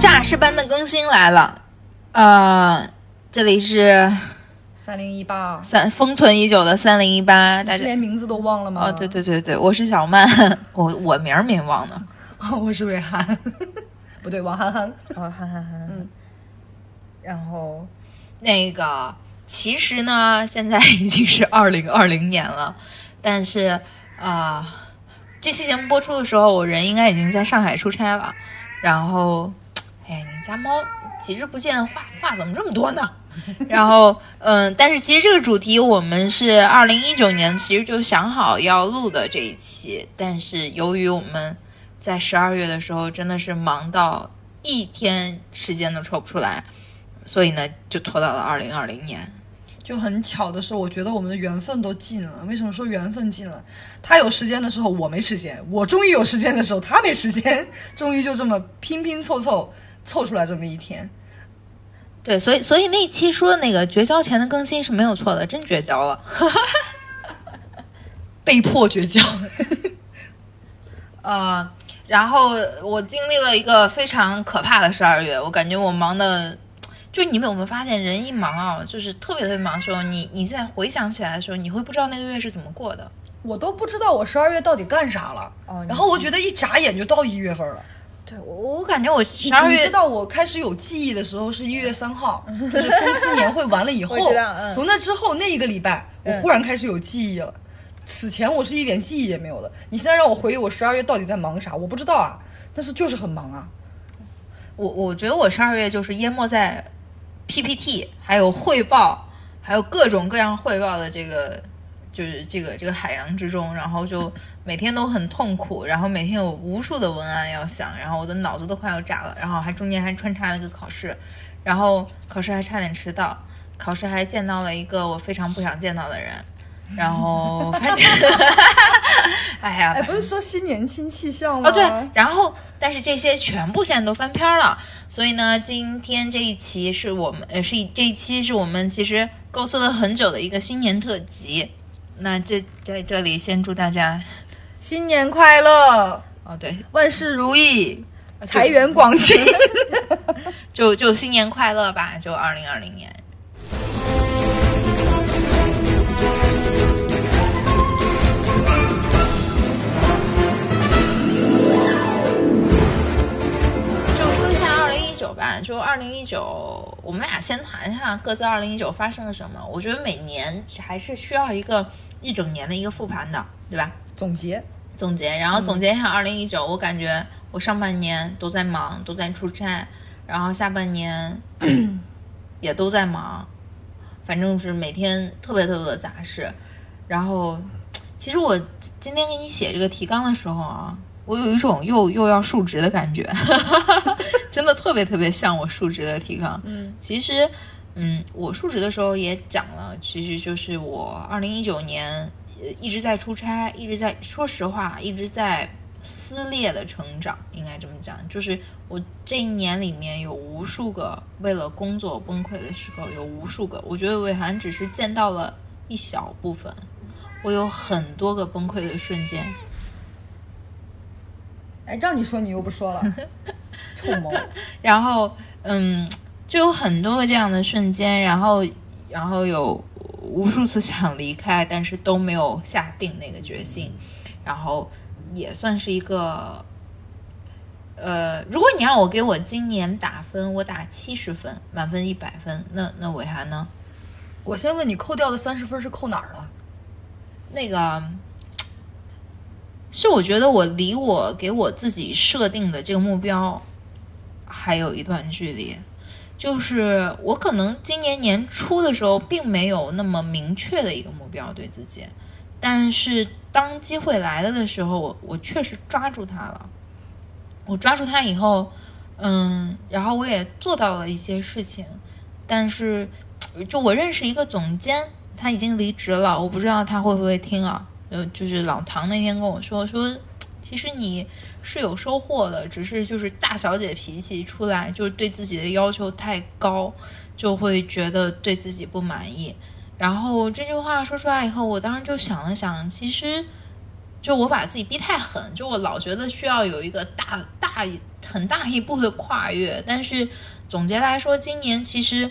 诈尸般的更新来了，呃，这里是三零一八，三封存已久的三零一八，大家连名字都忘了吗？哦，对对对对，我是小曼，我我名儿没忘呢。我是魏涵，不对，王涵涵。哦，涵涵涵。嗯，然后那个其实呢，现在已经是二零二零年了，但是啊、这期节目播出的时候，我人应该已经在上海出差了。然后，家猫几日不见，话话怎么这么多呢？然后，嗯，但是其实这个主题我们是二零一九年其实就想好要录的这一期，但是由于我们在十二月的时候真的是忙到一天时间都抽不出来，所以呢就拖到了二零二零年。就很巧的是，我觉得我们的缘分都尽了。为什么说缘分尽了？他有时间的时候我没时间，我终于有时间的时候他没时间，终于就这么拼拼凑凑凑出来这么一天。对，所以所以那一期说的那个绝交前的更新是没有错的，真绝交了。被迫绝交，呃，然后我经历了一个非常可怕的十二月，我感觉我忙的，就你们有没有发现，人一忙啊，就是特别特别忙的时候，你你现在回想起来的时候，你会不知道那个月是怎么过的。我都不知道我十二月到底干啥了。哦然后我觉得一眨眼就到一月份了。对我，我感觉我十二月你知道我开始有记忆的时候是一月三号，就是公司年会完了以后 从那之后那一个礼拜，我忽然开始有记忆了。此前我是一点记忆也没有的。你现在让我回忆我十二月到底在忙啥，我不知道啊，但是就是很忙啊。我我觉得我十二月就是淹没在 PPT，还有汇报，还有各种各样汇报的这个，就是这个这个海洋之中，然后就每天都很痛苦，然后每天有无数的文案要想，然后我的脑子都快要炸了，然后还中间还穿插了一个考试，然后考试还差点迟到，考试还见到了一个我非常不想见到的人，然后反正，哎呀，不是说新年新气象吗？哦，对，然后但是这些全部现在都翻篇儿了，所以呢，今天这一期是我们呃是一这一期是我们其实构思了很久的一个新年特辑。那这在这里先祝大家新年快乐，哦对，万事如意，财源广进。就就新年快乐吧，就二零二零年。就说一下二零一九吧，就二零一九，我们俩先谈一下各自二零一九发生了什么。我觉得每年还是需要一个一整年的一个复盘的，对吧？总结，总结，然后总结一下二零一九，我感觉我上半年都在忙，都在出差，然后下半年 也都在忙，反正是每天特别特别的杂事。然后，其实我今天给你写这个提纲的时候啊，我有一种又又要述职的感觉，真的特别特别像我述职的提纲。嗯，其实，嗯，我述职的时候也讲了，其实就是我二零一九年呃一直在出差，一直在说实话，一直在撕裂的成长，应该这么讲。就是我这一年里面有无数个为了工作崩溃的时候，有无数个。我觉得伟涵只是见到了一小部分，我有很多个崩溃的瞬间。哎，让你说你又不说了，臭毛。然后，嗯，就有很多个这样的瞬间，然后，然后有无数次想离开，但是都没有下定那个决心，然后也算是一个，呃，如果你让我给我今年打分，我打七十分，满分一百分，那那伟涵呢？我先问你，扣掉的三十分是扣哪儿了？那个是我觉得我离我给我自己设定的这个目标还有一段距离。就是我可能今年年初的时候并没有那么明确的一个目标对自己，但是当机会来了的时候，我我确实抓住它了。我抓住它以后，嗯，然后我也做到了一些事情，但是就我认识一个总监，他已经离职了，我不知道他会不会听啊。呃，就是老唐那天跟我说说，其实你是有收获的，只是就是大小姐脾气出来，就是对自己的要求太高，就会觉得对自己不满意。然后这句话说出来以后，我当时就想了想，其实就我把自己逼太狠，就我老觉得需要有一个大大很大一步的跨越。但是总结来说，今年其实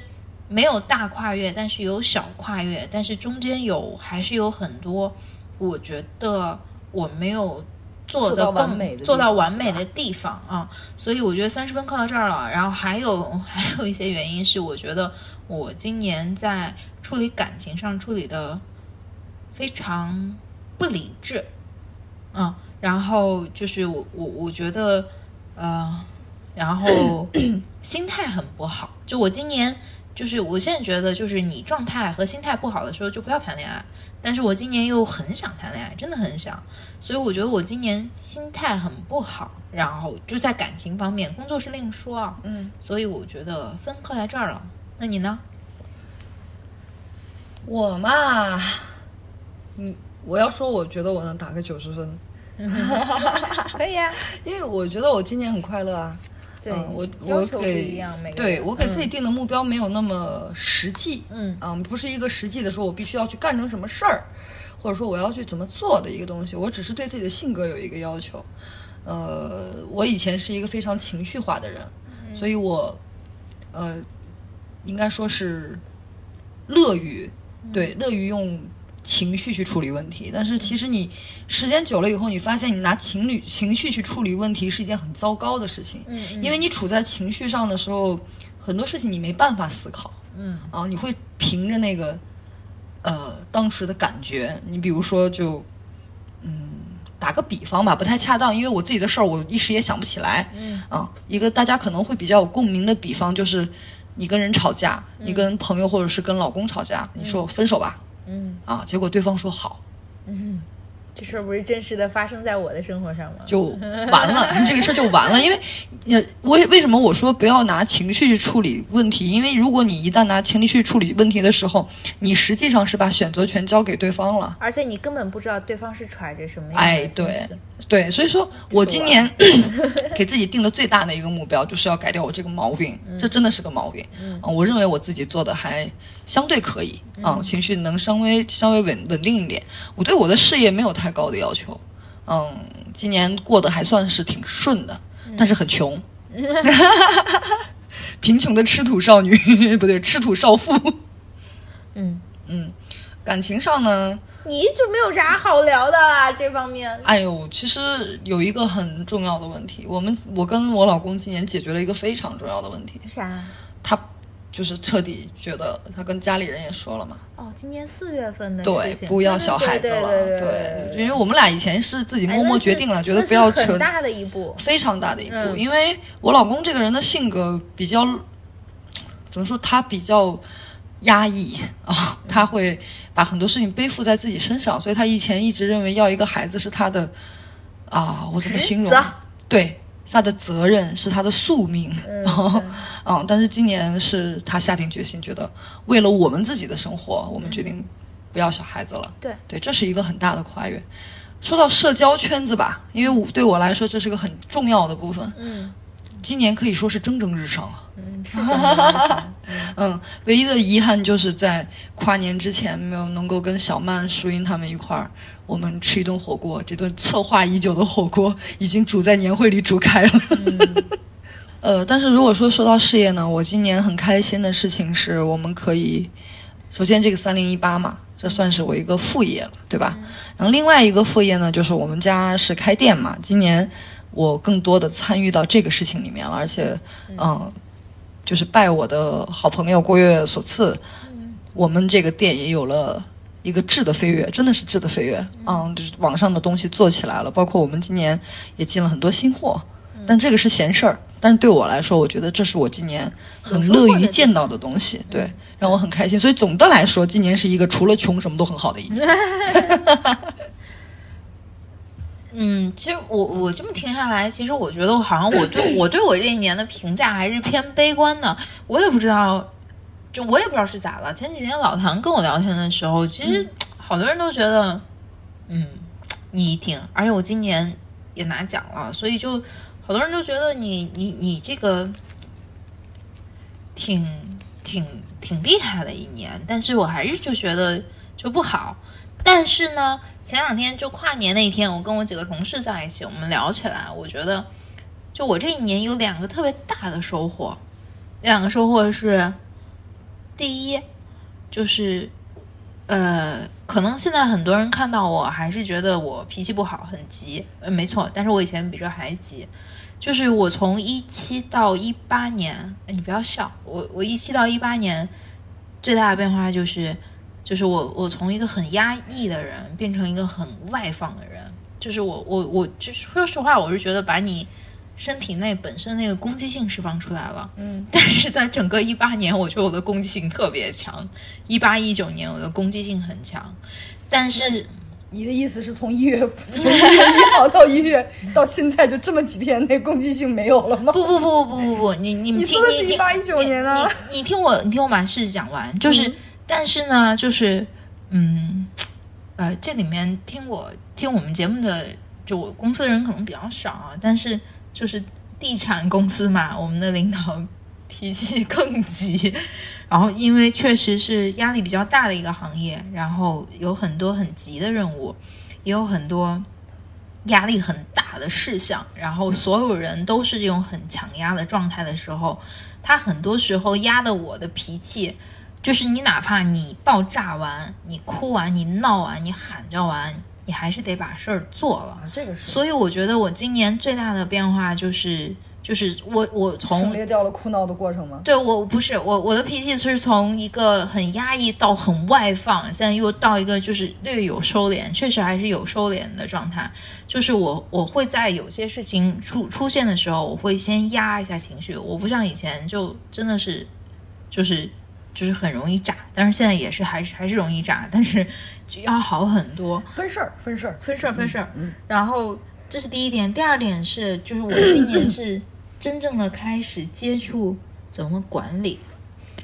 没有大跨越，但是有小跨越，但是中间有还是有很多，我觉得我没有。做的更完美的做到完美的地方啊，所以我觉得三十分扣到这儿了。然后还有 还有一些原因是，我觉得我今年在处理感情上处理的非常不理智，嗯，然后就是我我我觉得呃，然后 心态很不好。就我今年就是我现在觉得，就是你状态和心态不好的时候就不要谈恋爱。但是我今年又很想谈恋爱，真的很想，所以我觉得我今年心态很不好，然后就在感情方面，工作是另说啊，嗯，所以我觉得分扣在这儿了。那你呢？我嘛，你我要说，我觉得我能打个九十分，可以啊，因为我觉得我今年很快乐啊。对嗯我我给对我给自己定的目标没有那么实际，嗯。嗯，不是一个实际的说我必须要去干成什么事儿，或者说我要去怎么做的一个东西，我只是对自己的性格有一个要求。呃，我以前是一个非常情绪化的人，所以我呃应该说是乐于对乐于用情绪去处理问题，但是其实你时间久了以后，你发现你拿情侣情绪去处理问题是一件很糟糕的事情，嗯嗯。因为你处在情绪上的时候，很多事情你没办法思考，嗯。啊，你会凭着那个呃当时的感觉，你比如说就嗯打个比方吧，不太恰当，因为我自己的事儿我一时也想不起来，嗯。啊，一个大家可能会比较有共鸣的比方就是你跟人吵架，你跟朋友或者是跟老公吵架，你说分手吧，嗯啊，结果对方说好，嗯，这事儿不是真实的发生在我的生活上吗？就完了，这个事儿就完了。因为，呃，为为什么我说不要拿情绪去处理问题？因为如果你一旦拿情绪去处理问题的时候，你实际上是把选择权交给对方了。而且你根本不知道对方是揣着什么样的哎，心对思，对，所以说我今年 给自己定的最大的一个目标，就是要改掉我这个毛病。这真的是个毛病。嗯啊，我认为我自己做的还相对可以啊，情绪能稍微稍微稳稳定一点。我对我的事业没有太高的要求。嗯，今年过得还算是挺顺的，但是很穷。贫穷的吃土少女，不对，吃土少妇。嗯，嗯，感情上呢，你就没有啥好聊的啊？这方面，哎呦，其实有一个很重要的问题，我们我跟我老公今年解决了一个非常重要的问题，啥？他就是彻底觉得他跟家里人也说了嘛，哦，今年四月份的对不要小孩子了，对对对因为我们俩以前是自己哎默默决定了，觉得不要扯很大的一步。非常大的一步，嗯因为我老公这个人的性格比较，怎么说，他比较压抑啊，他会把很多事情背负在自己身上，所以他以前一直认为要一个孩子是他的啊，我怎么形容？对，他的责任是他的宿命，嗯 嗯，但是今年是他下定决心，觉得为了我们自己的生活，我们决定不要小孩子了。对对，这是一个很大的跨越。说到社交圈子吧，因为我对我来说这是个很重要的部分。嗯今年可以说是蒸蒸日上了。嗯，是的嗯，唯一的遗憾就是在跨年之前没有能够跟小曼、舒英他们一块儿，我们吃一顿火锅。这顿策划已久的火锅已经煮在年会里煮开了。呃，但是如果说说到事业呢，我今年很开心的事情是我们可以，首先这个三零一八嘛，这算是我一个副业了，对吧？然后另外一个副业呢，就是我们家是开店嘛，今年我更多的参与到这个事情里面了，而且，嗯，就是拜我的好朋友郭月所赐，我们这个店也有了。一个质的飞跃，真的是质的飞跃，嗯，就是网上的东西做起来了，包括我们今年也进了很多新货，但这个是闲事儿。但是对我来说，我觉得这是我今年很乐于见到的东西，对，让我很开心。所以总的来说，今年是一个除了穷什么都很好的一年。嗯，其实我我这么听下来，其实我觉得我好像我对我对我这一年的评价还是偏悲观的。我也不知道，就我也不知道是咋了。前几天老唐跟我聊天的时候，其实好多人都觉得，嗯，你挺，而且我今年也拿奖了，所以就好多人都觉得你你你这个挺挺挺厉害的一年，但是我还是就觉得就不好。但是呢，前两天就跨年那一天，我跟我几个同事在一起，我们聊起来，我觉得就我这一年有两个特别大的收获，两个收获是，第一就是，呃，可能现在很多人看到我还是觉得我脾气不好，很急，呃，没错，但是我以前比这还急。就是我从一七到一八年，哎你不要笑，我我一七到一八年最大的变化就是，就是我我从一个很压抑的人变成一个很外放的人，就是我我我就说实话，我是觉得把你身体内本身那个攻击性释放出来了，嗯，但是在整个一八年，我觉得我的攻击性特别强，一八一九年我的攻击性很强，但是你的意思是从一月从一月一号到一月到现在就这么几天，那攻击性没有了吗？不不不不不不，你你你听说的是你18 19年啊你你听我你听我把事讲完，就是、但是呢，就是嗯呃，这里面听我听我们节目的，就我公司的人可能比较少啊，但是就是地产公司嘛，我们的领导脾气更急，然后因为确实是压力比较大的一个行业，然后有很多很急的任务，也有很多压力很大的事项，然后所有人都是这种很强压的状态的时候，他很多时候压的我的脾气，就是你哪怕你爆炸完、你哭完、你闹完、你喊叫完，你还是得把事儿做了。啊，这个是所以我觉得我今年最大的变化就是，就是我我从省略掉了哭闹的过程吗？对我不是我我的脾气是从一个很压抑到很外放，现在又到一个就是略有收敛，确实还是有收敛的状态。就是我我会在有些事情出出现的时候，我会先压一下情绪，我不像以前就真的是就是就是很容易炸，但是现在也是还是还是容易炸，但是就要好很多。分事儿，分事儿，分事儿分事儿。嗯然后这是第一点，第二点是，就是我今年是 真正的开始接触怎么管理。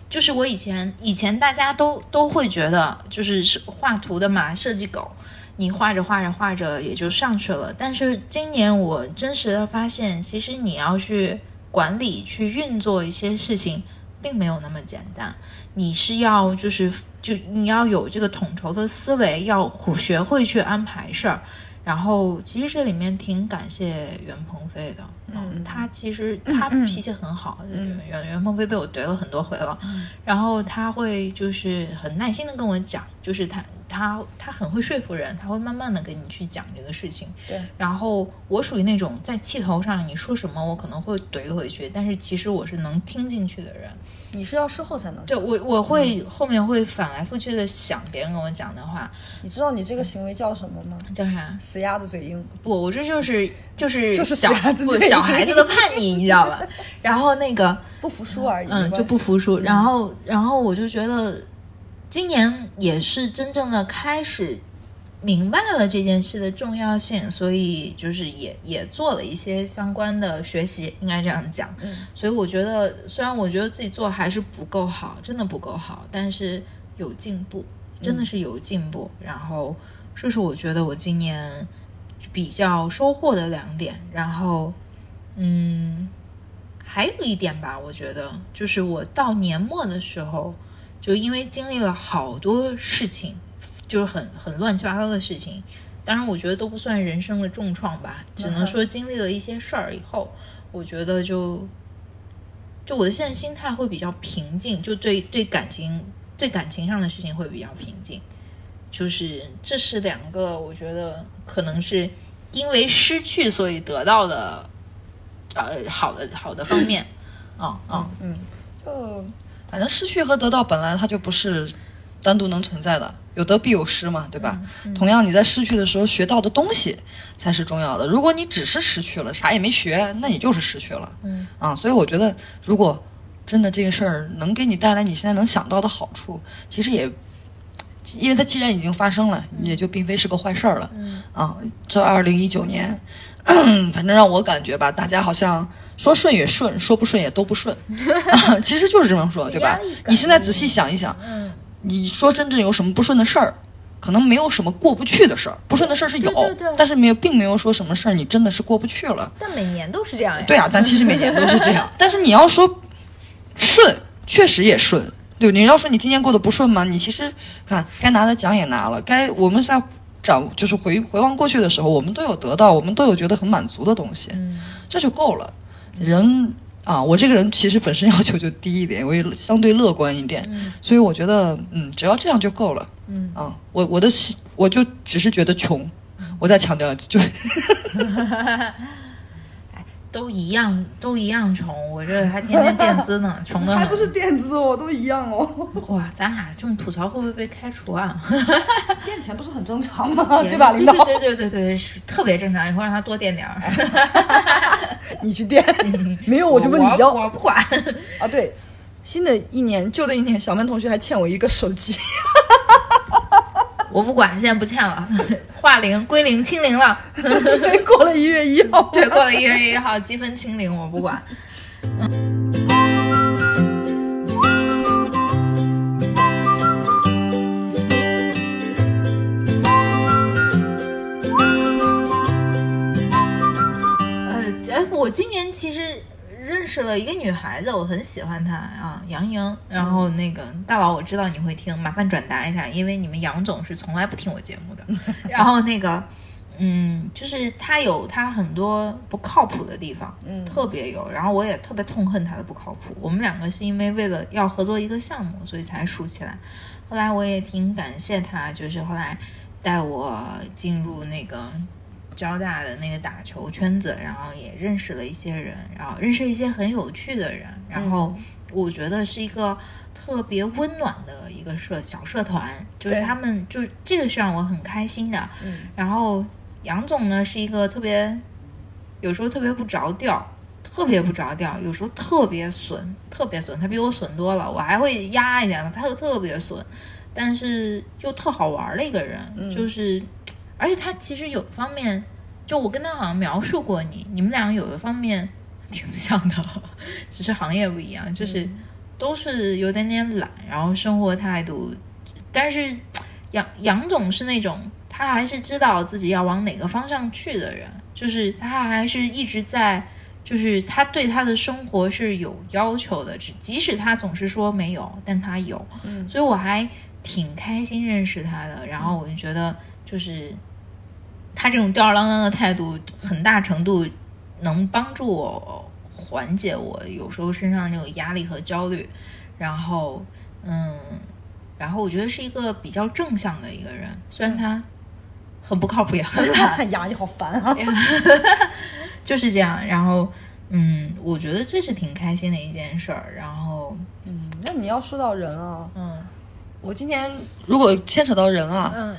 就是我以前以前大家都都会觉得，就是是画图的嘛，设计狗，你画着画着画着也就上去了。但是今年我真实的发现，其实你要去管理、去运作一些事情，并没有那么简单。你是要就是就你要有这个统筹的思维，要学会去安排事儿。然后其实这里面挺感谢袁鹏飞的，嗯他其实他脾气很好，嗯袁袁鹏飞被我怼了很多回了，然后他会就是很耐心的跟我讲，就是他他他很会说服人，他会慢慢的跟你去讲这个事情。对，然后我属于那种在气头上你说什么我可能会怼回去，但是其实我是能听进去的人。你是要事后才能想。对我我会后面会反来覆去的想别人跟我讲的话，你知道你这个行为叫什么吗？叫啥？死鸭子嘴硬。不，我这就是就是 就是小死鸭子小孩子的叛逆，你知道吧？然后那个不服输而已，嗯，就不服输。然后，然后我就觉得，今年也是真正的开始明白了这件事的重要性，所以就是也也做了一些相关的学习，应该这样讲。嗯，所以我觉得，虽然我觉得自己做还是不够好，真的不够好，但是有进步，真的是有进步。然后，这是我觉得我今年比较收获的两点。然后，嗯，还有一点吧，我觉得就是我到年末的时候，就因为经历了好多事情，就是很很乱七八糟的事情。当然，我觉得都不算人生的重创吧，只能说经历了一些事儿以后，我觉得就就我的现在心态会比较平静，就对对感情对感情上的事情会比较平静。就是这是两个，我觉得可能是因为失去所以得到的，呃，好的好的方面。啊 啊，嗯，就反正失去和得到本来它就不是单独能存在的，有得必有失嘛，对吧？同样，你在失去的时候学到的东西才是重要的。如果你只是失去了，啥也没学，那你就是失去了。嗯啊，所以我觉得，如果真的这个事儿能给你带来你现在能想到的好处，其实也。因为它既然已经发生了，也就并非是个坏事儿了。嗯啊，这二零一九年，反正让我感觉吧，大家好像说顺也顺，说不顺也都不顺，其实就是这么说，对吧你现在仔细想一想，嗯，你说真正有什么不顺的事儿，可能没有什么过不去的事儿，不顺的事儿是有，对对对但是没有，并没有说什么事儿你真的是过不去了。但每年都是这样呀。对啊，但其实每年都是这样，但是你要说顺，确实也顺。对，你要说你今年过得不顺吗？你其实看该拿的奖也拿了，该我们在掌就是回回望过去的时候，我们都有得到，我们都有觉得很满足的东西，嗯这就够了。人啊，我这个人其实本身 要求就低一点，我也相对乐观一点，所以我觉得，嗯，只要这样就够了。嗯啊，我我的我就只是觉得穷，我再强调就 都一样，都一样穷。我这还天天垫资呢，穷的。还不是垫资哦，都一样哦。哇，咱俩这么吐槽会不会被开除啊？垫钱不是很正常吗？对吧，领导？对对对对对，是特别正常。以后让他多垫点儿。你去垫，没有我就问你要。我不管。啊，对，新的一年，旧的一年，小曼同学还欠我一个手机。我不管，现在不欠了，化零归零清零了。对，过了一月一号，对，过了一月一号积分清零，我不管。呃，哎，我今年其实认识了一个女孩子，我很喜欢她啊，杨莹。然后那个大佬，我知道你会听，麻烦转达一下，因为你们杨总是从来不听我节目的。然后那个，嗯，就是他有他很多不靠谱的地方，嗯特别有。然后我也特别痛恨他的不靠谱。我们两个是因为为了要合作一个项目，所以才熟起来。后来我也挺感谢他，就是后来带我进入那个交大的那个打球圈子，然后也认识了一些人，然后认识一些很有趣的人，然后我觉得是一个特别温暖的一个社小社团，就是他们就是这个是让我很开心的。嗯然后杨总呢是一个特别有时候特别不着调。特别不着调，有时候特别损，特别损。他比我损多了，我还会压一点呢，他就特别损，但是又特好玩的一个人，就是，而且他其实有方面，就我跟他好像描述过你，你们俩有的方面挺像的，只是行业不一样，就是都是有点点懒，然后生活态度，但是杨杨总是那种他还是知道自己要往哪个方向去的人，就是他还是一直在。就是他对他的生活是有要求的，只即使他总是说没有，但他有，嗯所以我还挺开心认识他的。然后我就觉得，就是他这种吊儿郎当的态度，很大程度能帮助我缓解我有时候身上的那种压力和焦虑。然后，嗯，然后我觉得是一个比较正向的一个人，虽然他很不靠谱，也很懒，呀，你好烦啊！就是这样。然后，嗯，我觉得这是挺开心的一件事儿。然后，嗯，那你要说到人啊，嗯我今天如果牵扯到人啊，嗯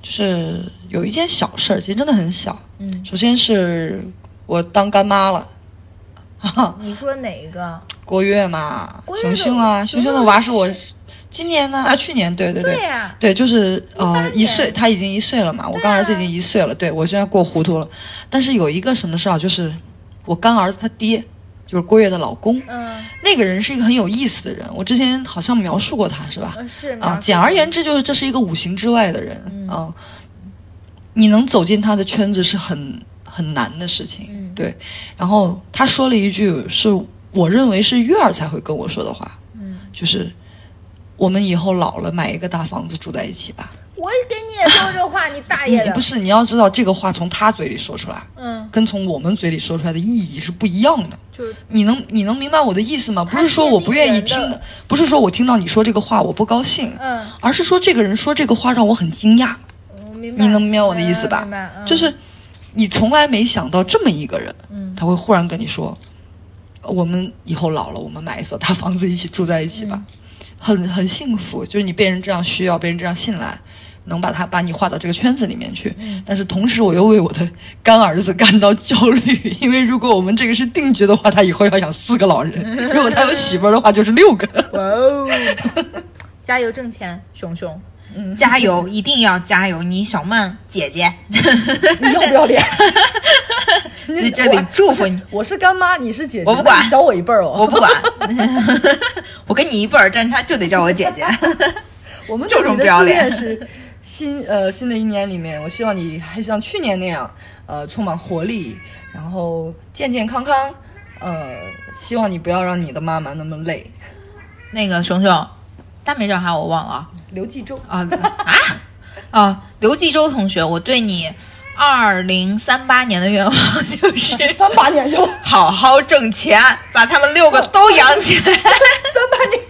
就是有一件小事儿，其实真的很小。嗯，首先是我当干妈了，你说哪一个？郭月嘛，熊熊啊，熊熊的娃是我今年呢啊，去年对对对。呀、对，就是呃一岁，他已经一岁了嘛，我干儿子已经一岁了，对我现在过糊涂了。但是有一个什么事啊，就是我干儿子他爹，就是郭跃的老公，嗯，那个人是一个很有意思的人，我之前好像描述过他是吧？呃是啊，简而言之就是这是一个五行之外的人嗯啊，你能走进他的圈子是很很难的事情，嗯对。然后他说了一句是我认为是月儿才会跟我说的话，嗯，就是我们以后老了买一个大房子住在一起吧。我给你也说这话，你大爷的！你不是你要知道这个话从他嘴里说出来，嗯，跟从我们嘴里说出来的意义是不一样的。就是你能你能明白我的意思吗？不是说我不愿意听不是说我听到你说这个话我不高兴，嗯，而是说这个人说这个话让我很惊讶。你能明白我的意思吧明白？嗯就是你从来没想到这么一个人，嗯他会忽然跟你说，我们以后老了，我们买一所大房子一起住在一起吧，嗯很很幸福。就是你被人这样需要，被人这样信赖。能把他把你划到这个圈子里面去，嗯但是同时我又为我的干儿子感到焦虑，因为如果我们这个是定局的话，他以后要养四个老人；如果他有媳妇儿的话，就是六个。哇哦！加油挣钱，熊熊，嗯，加油，一定要加油！你小曼姐姐，你要不要脸？在这里祝福你。我是干妈，你是姐姐，我不管小我一辈儿哦。我不管，我跟你一辈儿，但是他就得叫我姐姐。我们就这么不要脸新呃新的一年里面，我希望你还像去年那样，呃，充满活力，然后健健康康。呃，希望你不要让你的妈妈那么累。那个熊熊，大名叫啥我忘了啊。刘继洲，啊啊啊！刘继洲同学，我对你二零三八年的愿望就是这 三八年就好好挣钱，把他们六个都养起来。三八年，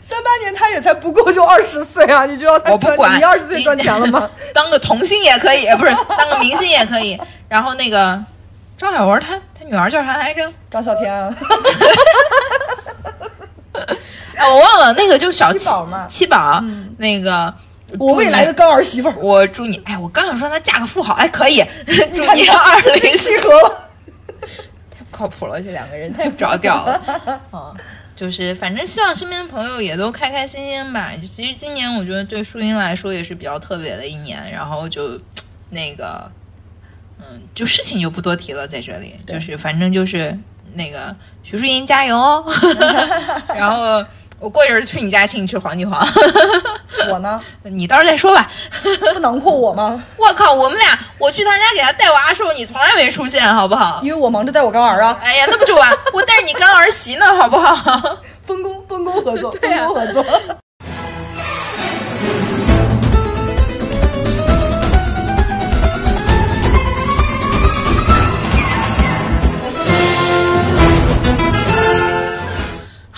三八年他也才不过就二十岁啊！你就要我不管你二十岁赚钱了吗？当个童星也可以，不是当个明星也可以。然后那个张小文他他女儿叫啥来着？张小天啊，哎，我忘了，那个就小七宝嘛七宝，那个我未来的干儿媳妇儿，我祝你，哎，我刚想说她嫁个富豪，哎，可以，祝看你二零契合了？太不靠谱了，这两个人太不着调了。嗯，就是反正希望身边的朋友也都开开心心吧。其实今年我觉得对淑英来说也是比较特别的一年，然后就那个，嗯，就事情就不多提了，在这里就是反正就是那个徐淑英加油哦，然后。我过一阵儿去你家请你吃黄金黄，我呢，你到时候再说吧。不囊括我吗？我靠，我们俩我去他家给他带娃的时候，你从来没出现，好不好？因为我忙着带我干儿啊，哎呀，那不就完？我带着你干儿媳呢，好不好？分工分工合作，分工合作。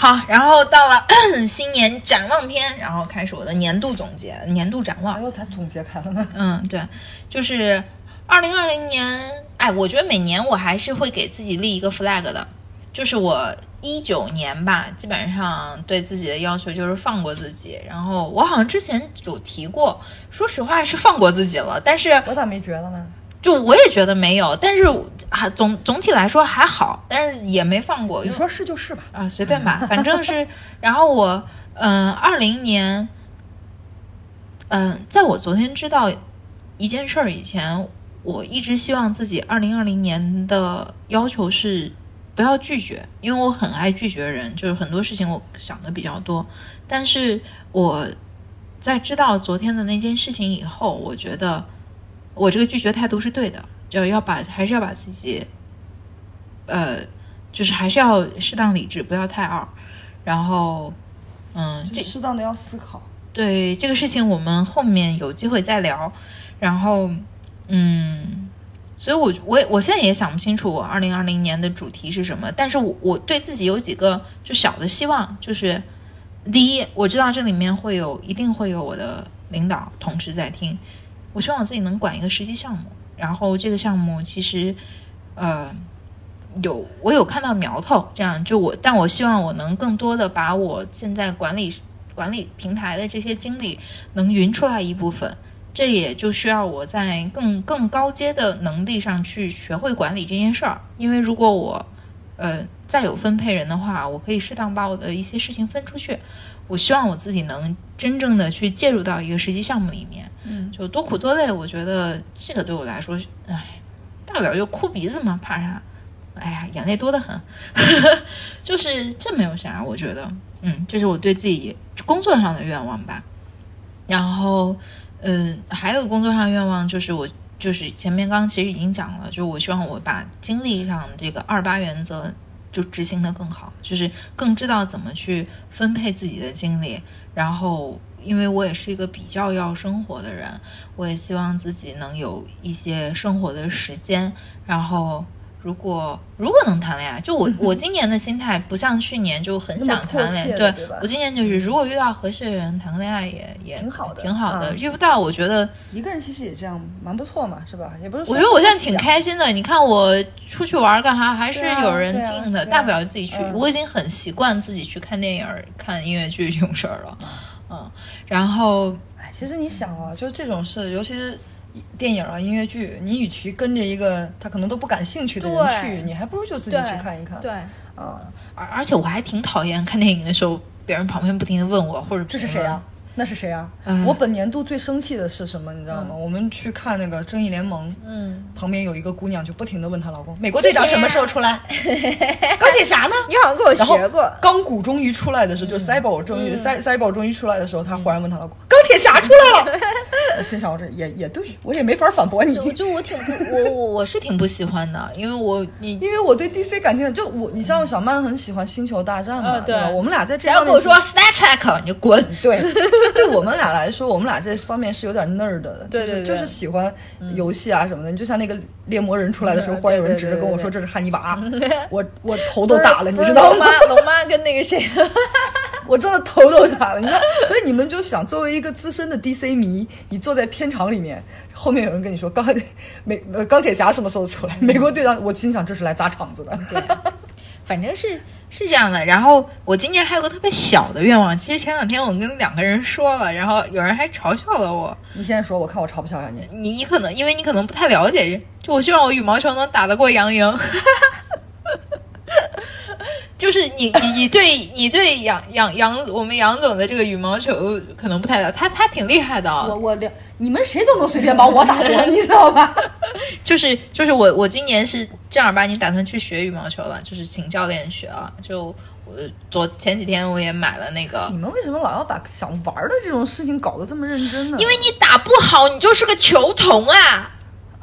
好，然后到了 新年展望篇，然后开始我的年度总结、年度展望哎。呦，他总结开了呢。嗯，对，就是二零二零年，哎，我觉得每年我还是会给自己立一个 flag 的，就是我一九年吧，基本上对自己的要求就是放过自己。然后我好像之前有提过，说实话是放过自己了，但是我咋没觉得呢？就我也觉得没有，但是还总总体来说还好，但是也没放过。你说是就是吧。啊，随便吧，反正是。然后我，嗯、2二零年，嗯、在我昨天知道一件事儿以前，我一直希望自己二零二零年的要求是不要拒绝，因为我很爱拒绝人，就是很多事情我想的比较多。但是我在知道昨天的那件事情以后，我觉得我这个拒绝态度是对的，就要把还是要把自己，呃，就是还是要适当理智，不要太二。然后，嗯，这就适当的要思考。对这个事情，我们后面有机会再聊。然后，嗯，所以我我也我现在也想不清楚我二零二零年的主题是什么，但是我我对自己有几个就小的希望，就是第一，我知道这里面会有一定会有我的领导同事在听，我希望我自己能管一个实际项目，然后这个项目其实，呃。有我有看到苗头，这样就我，但我希望我能更多的把我现在管理管理平台的这些经历能匀出来一部分，这也就需要我在更更高阶的能力上去学会管理这件事儿。因为如果我呃再有分配人的话，我可以适当把我的一些事情分出去。我希望我自己能真正的去介入到一个实际项目里面，嗯，就多苦多累，我觉得这个对我来说，哎，大不了就哭鼻子嘛，怕啥？哎呀，眼泪多得很，就是这没有啥，我觉得，嗯，这是我对自己工作上的愿望吧。然后，嗯，还有工作上的愿望就是我就是前面刚刚其实已经讲了，就是我希望我把精力上这个二八原则就执行的更好，就是更知道怎么去分配自己的精力。然后，因为我也是一个比较要生活的人，我也希望自己能有一些生活的时间。然后，如果如果能谈恋爱，就我我今年的心态不像去年就很想谈恋爱，对我今年就是如果遇到合适的人谈个恋爱也也挺好的挺好的。嗯遇不到，我觉得一个人其实也这样，蛮不错嘛，是吧？也不是 我觉得我现在挺开心的。你看我出去玩干啥，还是有人定的，大不了自己去。嗯我已经很习惯自己去看电影、看音乐剧这种事儿了。嗯，然后哎，其实你想啊，就这种事，尤其是电影啊、音乐剧，你与其跟着一个他可能都不感兴趣的人去，你还不如就自己去看一看。对，嗯，而而且我还挺讨厌看电影的时候，别人旁边不停的问我或者这是谁啊？？那是谁啊？嗯我本年度最生气的是什么？你知道吗？我们去看那个《正义联盟》，嗯，旁边有一个姑娘就不停的问她老公：“美国队长什么时候出来？钢铁侠呢？”你好像跟我学过。钢骨终于出来的时候，就 Cyber 终于 Cyber 终于出来的时候，她忽然问她老公：“钢铁侠出来了？” 我心想，我这也也对，我也没法反驳你，就就我挺不我我我是挺不喜欢的，因为我你 因为我对 DC 感情就我，你像小曼很喜欢星球大战嘛，呃对吧？我们俩在这方面只要跟我说 Star Trek，你就滚。对，对我们俩来说，我们俩这方面是有点 nerd 的，对对对就是就是喜欢游戏啊什么的。你就像那个猎魔人出来的时候，嗯忽然有人对对指着跟我对对说这是汉尼拔，我我头都大了，你知道吗龙妈？龙妈跟那个谁，我真的头都大了，你看？所以你们就想，作为一个资深的 DC 迷，你坐在片场里面，后面有人跟你说钢 美呃钢铁侠什么时候出来？美国队长，我心想这是来砸场子的。对 反正是是这样的。然后我今年还有个特别小的愿望，其实前两天我跟两个人说了，然后有人还嘲笑了我。你现在说，我看我嘲不嘲笑你？你你可能因为你可能不太了解，就我希望我羽毛球能打得过杨莹。就是你你你对你对杨杨杨我们杨总的这个羽毛球可能不太了解，他他挺厉害的啊、我我了，你们谁都能随便把我打过，你知道吧？就是就是我我今年是正儿八经打算去学羽毛球了，就是请教练学啊。就我昨前几天我也买了那个你，们为什么老要把想玩的这种事情搞得这么认真呢？因为你打不好，你就是个球童啊。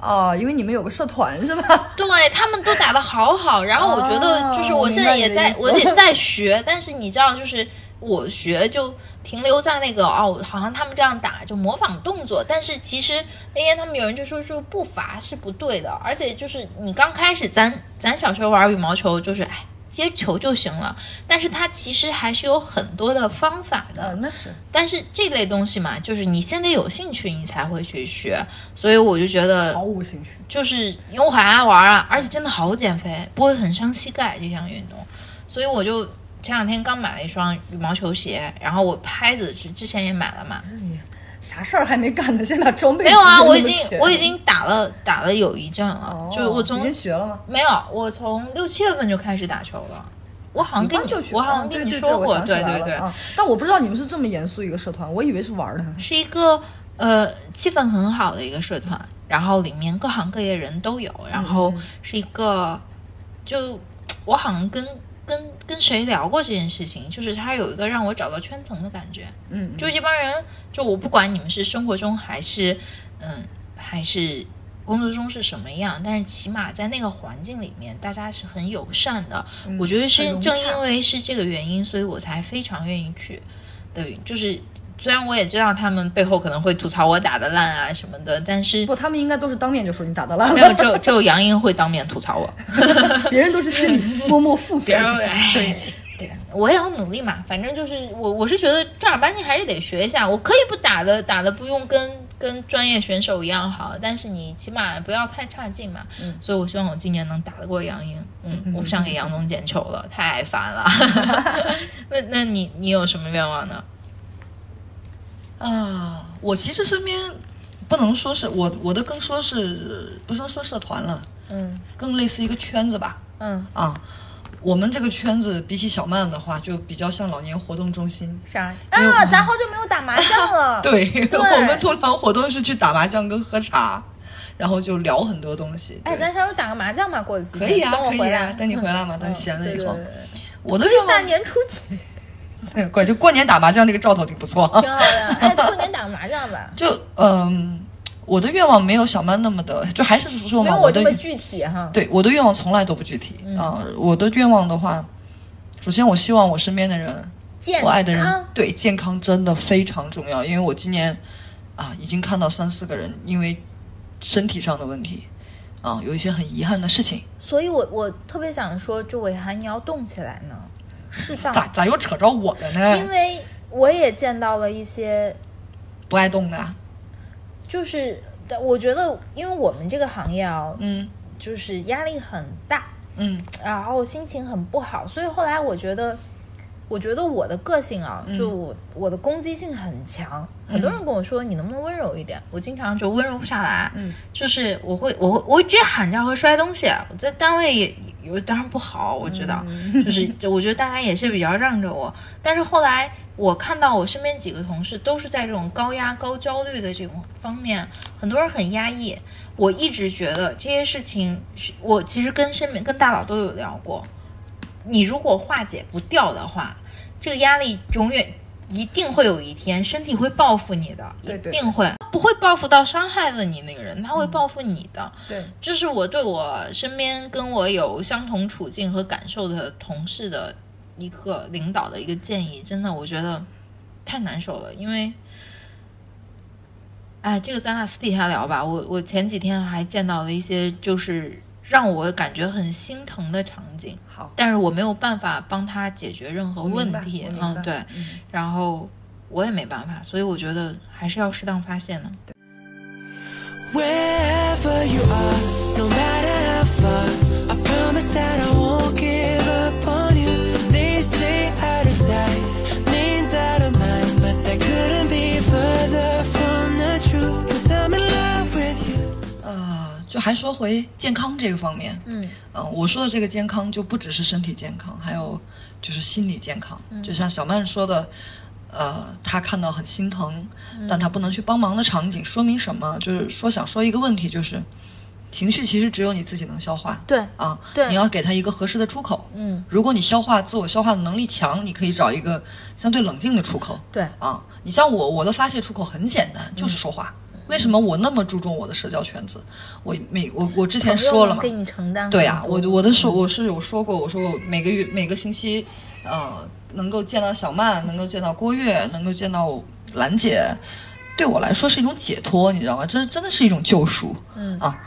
啊，因为你们有个社团是吧？对他们都打得好好，然后我觉得就是我现在也在，我也在学，但是你知道，就是我学就停留在那个哦，好像他们这样打就模仿动作，但是其实那天他们有人就说说步伐是不对的，而且就是你刚开始咱咱小时候玩羽毛球就是哎接球就行了，但是它其实还是有很多的方法的。呃，那是。但是这类东西嘛，就是你先得有兴趣，你才会去学，所以我就觉得毫无兴趣。就是因为我很爱玩啊，而且真的好减肥，不会很伤膝盖这项运动，所以我就前两天刚买了一双羽毛球鞋，然后我拍子之之前也买了嘛，你啥事儿还没干呢，先把装备没有啊，我已经我已经打了打了有一阵了，哦就是我从已经学了吗？没有，我从六七月份就开始打球了，我好像跟你我好啊像跟你说过，对对对。但我不知道你们是这么严肃一个社团，我以为是玩儿的。是一个呃气氛很好的一个社团，然后里面各行各业人都有，然后是一个就我好像跟跟跟谁聊过这件事情，就是他有一个让我找到圈层的感觉，嗯，就这帮人，就我不管你们是生活中还是嗯还是。工作中是什么样，但是起码在那个环境里面，大家是很友善的。嗯我觉得是正因为是这个原因，所以我才非常愿意去。对，就是虽然我也知道他们背后可能会吐槽我打的烂啊什么的，但是不，他们应该都是当面就说你打得烂没有，只有只有杨英会当面吐槽我。别人都是心里默默腹诽。别人哎，对，我也要努力嘛。反正就是我，我是觉得正儿八经还是得学一下。我可以不打的，打的不用跟跟专业选手一样好，但是你起码不要太差劲嘛。嗯所以我希望我今年能打得过杨英。嗯，我不想给杨总捡球了，太烦了。那那你你有什么愿望呢？啊，我其实身边不能说是我我的更说是不能说社团了，嗯更类似一个圈子吧。嗯，啊，我们这个圈子比起小曼的话，就比较像老年活动中心。啥啊？咱好久没有打麻将了。对我们通常活动是去打麻将跟喝茶，然后就聊很多东西。哎，咱啥时候打个麻将嘛？过几天可以啊，可以啊，等你回来嘛，等闲了以后我的愿望，大年初几，对过就过年打麻将这个兆头挺不错啊。挺好的。哎，过年打个麻将吧。就嗯，我的愿望没有小曼那么的，就还是说嘛，没有我的我这么具体哈。对我的愿望从来都不具体啊、我的愿望的话，首先我希望我身边的人，健我爱的人康，对健康真的非常重要，因为我今年啊已经看到三四个人因为身体上的问题啊有一些很遗憾的事情，所以我我特别想说，就伟涵，你要动起来呢，适当。咋咋又扯着我了呢？因为我也见到了一些，不爱动的，就是我觉得，因为我们这个行业啊，嗯就是压力很大，嗯然后心情很不好，所以后来我觉得，我觉得我的个性啊，就我我的攻击性很强。很多人跟我说你能不能温柔一点，我经常就温柔不下来。嗯，就是我会我会我会直接喊叫和摔东西。我在单位也有当然不好，我知道，就是就 我觉得大家也是比较让着我。但是后来我看到我身边几个同事都是在这种高压、高焦虑的这种方面，很多人很压抑。我一直觉得这些事情是我其实跟身边跟大佬都有聊过，你如果化解不掉的话，这个压力永远一定会有一天身体会报复你的，对对一定会，不会报复到伤害了你那个人，他会报复你的。对，这是我对我身边跟我有相同处境和感受的同事的一个领导的一个建议，真的我觉得太难受了，因为，哎，这个咱俩私底下聊吧。我我前几天还见到了一些就是让我感觉很心疼的场景，好，但是我没有办法帮他解决任何问题嗯，对，然后我也没办法，所以我觉得还是要适当发泄呢。Wherever 还说回健康这个方面，嗯嗯、我说的这个健康就不只是身体健康，还有就是心理健康。嗯就像小曼说的，呃，她看到很心疼，嗯但她不能去帮忙的场景，说明什么？就是说想说一个问题，就是情绪其实只有你自己能消化。对啊，对你要给他一个合适的出口。嗯，如果你消化自我消化的能力强，你可以找一个相对冷静的出口。对啊，你像我，我的发泄出口很简单，就是说话。为什么我那么注重我的社交圈子？我每我我之前说了嘛，给你承担。对呀、我我的说我是有说过，我说我每个月每个星期，呃，能够见到小曼，能够见到郭月，能够见到兰姐，对我来说是一种解脱，你知道吗？这真的是一种救赎。嗯啊，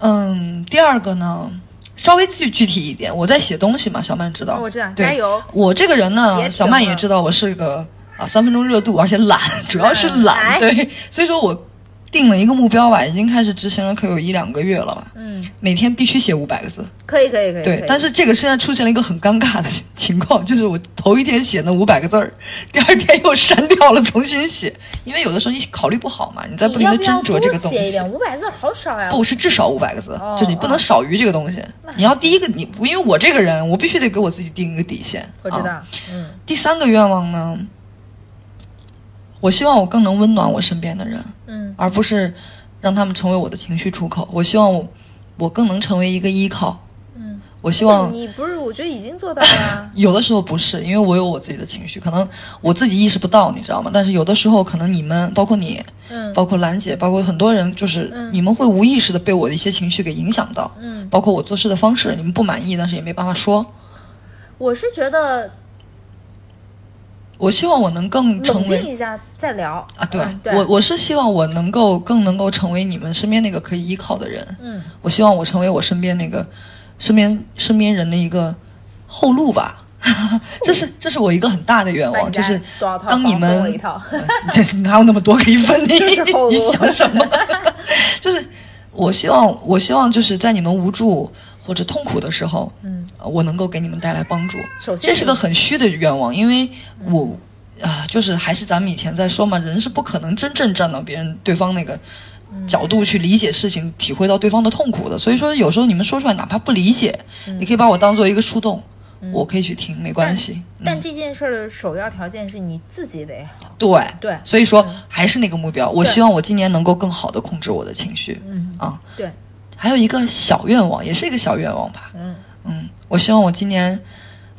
嗯，第二个呢，稍微具具体一点，我在写东西嘛，小曼知道，我知道对加油我这个人呢，小曼也知道我是个啊三分钟热度，而且懒，主要是懒，哎对，所以说我定了一个目标吧，已经开始执行了，可有一两个月了吧。嗯，每天必须写五百个字，可以可以可以。对但是这个现在出现了一个很尴尬的情况，就是我头一天写那五百个字儿，第二天又删掉了，重新写，因为有的时候你考虑不好嘛，你在不停的斟酌这个东西。写一点，五百字好少呀。不是至少五百个字，哦就是你不能少于这个东西。你要第一个，你因为我这个人，我必须得给我自己定一个底线。我知道啊。嗯第三个愿望呢，我希望我更能温暖我身边的人，嗯而不是让他们成为我的情绪出口。我希望我我更能成为一个依靠。嗯。我希望你不是？我觉得已经做到了。有的时候不是，因为我有我自己的情绪，可能我自己意识不到，你知道吗？但是有的时候，可能你们，包括你，嗯包括兰姐，包括很多人，就是嗯你们会无意识的被我的一些情绪给影响到，嗯包括我做事的方式，你们不满意，但是也没办法说。我是觉得我希望我能更成为冷静一下再聊啊，对,、我我是希望我能够更能够成为你们身边那个可以依靠的人。嗯我希望我成为我身边那个身边身边人的一个后路吧。这是这是我一个很大的愿望，就是当你们 哪有那么多可以分？你你想什么？就是我希望我希望就是在你们无助或者痛苦的时候，嗯呃，我能够给你们带来帮助。首先这是个很虚的愿望，因为我啊，就是还是咱们以前在说嘛，人是不可能真正站到别人对方那个角度去理解事情，体会到对方的痛苦的。所以说，有时候你们说出来，哪怕不理解，你可以把我当做一个树洞，我可以去听，没关系。嗯但这件事儿的首要条件是你自己得好。对对所以说还是那个目标，我希望我今年能够更好的控制我的情绪。嗯啊，对，还有一个小愿望，也是一个小愿望吧。嗯嗯，我希望我今年，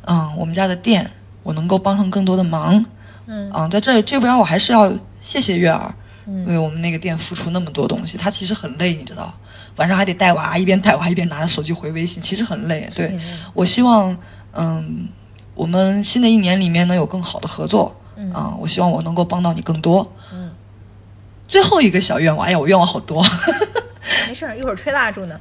嗯，我们家的店我能够帮上更多的忙。嗯啊，在这这边我还是要谢谢月儿，嗯为我们那个店付出那么多东西。他其实很累，你知道，晚上还得带娃，一边带娃一边拿着手机回微信，其实很累。对我希望，嗯，我们新的一年里面能有更好的合作。嗯啊，我希望我能够帮到你更多。嗯，最后一个小愿望，哎呀，我愿望好多。没事儿，一会儿吹蜡烛呢。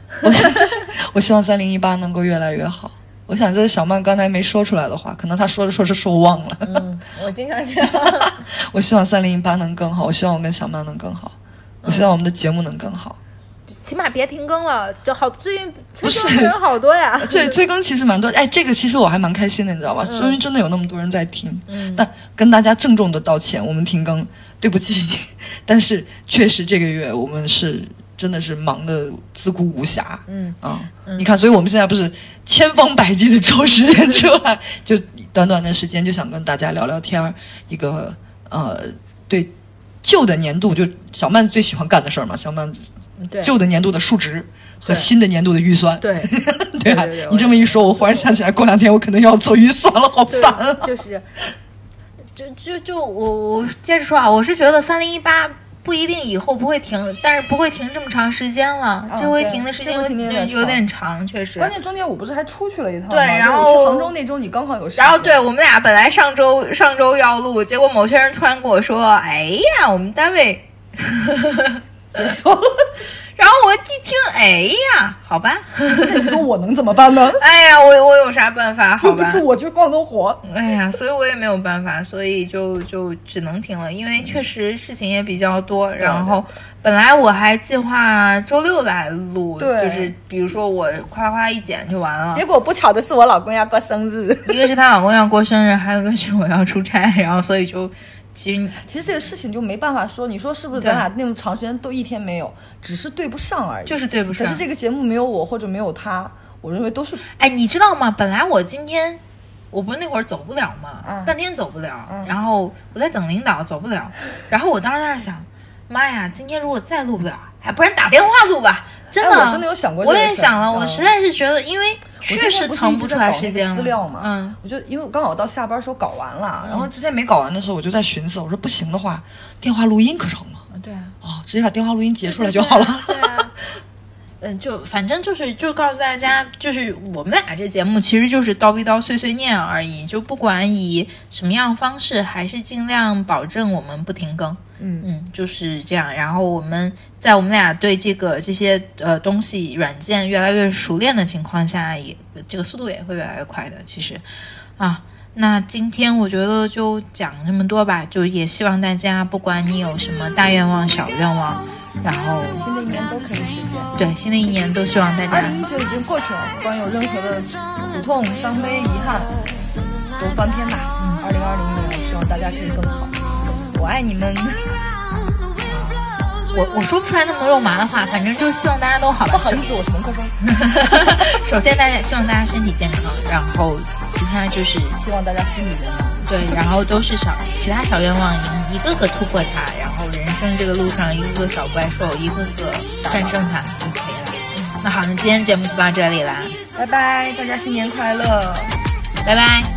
我希望三零一八能够越来越好。我想这是小曼刚才没说出来的话，可能她说着说着说忘了。嗯，我经常这样。我希望三零一八能更好，我希望我跟小曼能更好，我希望我们的节目能更好。起码别停更了，就好。最近催更的人好多呀。对，催更其实蛮多，哎，这个其实我还蛮开心的，你知道吧？终于真的有那么多人在听。嗯但跟大家郑重的道歉，我们停更，对不起。但是确实这个月我们是真的是忙的自顾无暇。嗯。啊、你看，所以我们现在不是千方百计的抽时间出来，就短短的时间就想跟大家聊聊天儿，一个呃，对旧的年度就小曼最喜欢干的事儿嘛，小曼对。旧的年度的数值和新的年度的预算，对。对你这么一说，我忽然想起来，过两天我可能要做预算了，好烦啊！就是。就就就我我接着说啊，我是觉得三零一八不一定以后不会停，但是不会停这么长时间了。嗯这回停的时间有点长，确实。关键中间我不是还出去了一趟吗？对然后去杭州那周你刚好有事情，然后对我们俩本来上周上周要录，结果某些人突然跟我说：“哎呀，我们单位。”别说了，然后我一听，哎呀，好吧，那你说我能怎么办呢？哎呀，我我有啥办法？好吧是，我去放个火，哎呀，所以我也没有办法，所以就就只能停了，因为确实事情也比较多。然后本来我还计划周六来录，就是比如说我夸啦夸一剪就完了。结果不巧的是我老公要过生日。一个是她老公要过生日，还有一个是我要出差，然后所以就其实其实这个事情就没办法说，你说是不是？咱俩那么长时间都一天没有，只是对不上而已。就是对不上可是这个节目没有我或者没有他，我认为都是哎，你知道吗？本来我今天我不是那会儿走不了嘛，嗯半天走不了，嗯然后我在等领导走不了，然后我当时在那想，妈呀，今天如果再录不了，还不然打电话录吧。真的，哎我真的有想过这我个事儿也想了，嗯我实在是觉得，因为确实腾不出来时间了资料嘛，嗯，我就因为我刚好到下班时候搞完了，然后然后之前没搞完的时候，我就在寻思，我说不行的话，电话录音可成吗？对啊。啊，直接把电话录音截出来就好了。对啊，嗯，就反正就是就告诉大家，就是我们俩这节目其实就是叨逼叨碎碎念而已，就不管以什么样方式，还是尽量保证我们不停更。嗯嗯，就是这样。然后我们在我们俩对这个这些呃东西软件越来越熟练的情况下，也这个速度也会越来越快的。其实啊。那今天我觉得就讲这么多吧，就也希望大家，不管你有什么大愿望、小愿望，然后新的一年都可以实现。对新的一年都希望大家二零一九已经过去了，不管有任何的苦痛、伤悲、遗憾，都翻篇吧。嗯，二零二零年，希望大家可以更好。我爱你们，我我说不出来那么肉麻的话，反正就是希望大家都好吧。不好意思，我是蒙克风。首先，大家希望大家身体健康，然后其他就是希望大家心里圆满。对，然后都是小其他小愿望，你一个个突破它，然后人生这个路上一个个小怪兽，一个个战胜它就可以了。那好，那今天节目就到这里啦，拜拜，大家新年快乐。拜拜。